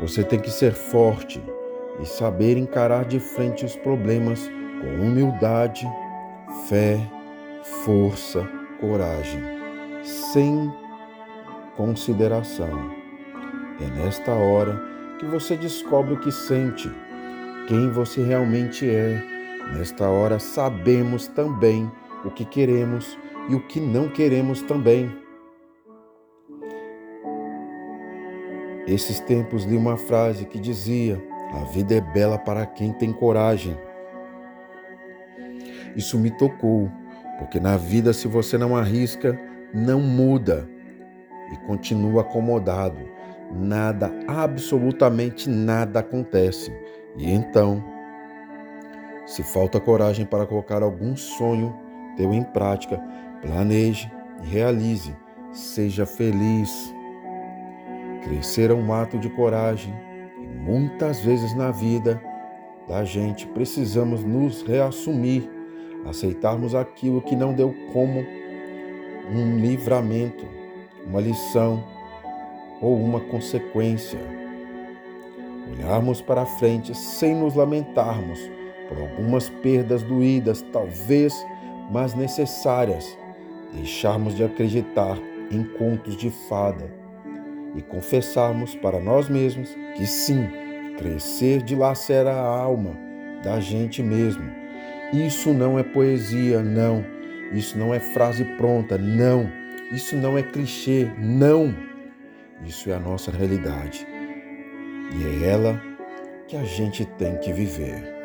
Você tem que ser forte e saber encarar de frente os problemas com humildade, fé, força, coragem, sem consideração. É nesta hora que você descobre o que sente, quem você realmente é. Nesta hora sabemos também o que queremos e o que não queremos também. Esses tempos li uma frase que dizia: A vida é bela para quem tem coragem. Isso me tocou, porque na vida, se você não arrisca, não muda e continua acomodado. Nada, absolutamente nada acontece. E então, se falta coragem para colocar algum sonho teu em prática, planeje e realize. Seja feliz. Crescer é um ato de coragem e muitas vezes na vida da gente precisamos nos reassumir, aceitarmos aquilo que não deu como um livramento, uma lição ou uma consequência. Olharmos para frente sem nos lamentarmos por algumas perdas doídas, talvez, mas necessárias. Deixarmos de acreditar em contos de fada e confessarmos para nós mesmos que sim, crescer dilacera a alma da gente mesmo. Isso não é poesia, não. Isso não é frase pronta, não. Isso não é clichê, não. Isso é a nossa realidade. E é ela que a gente tem que viver.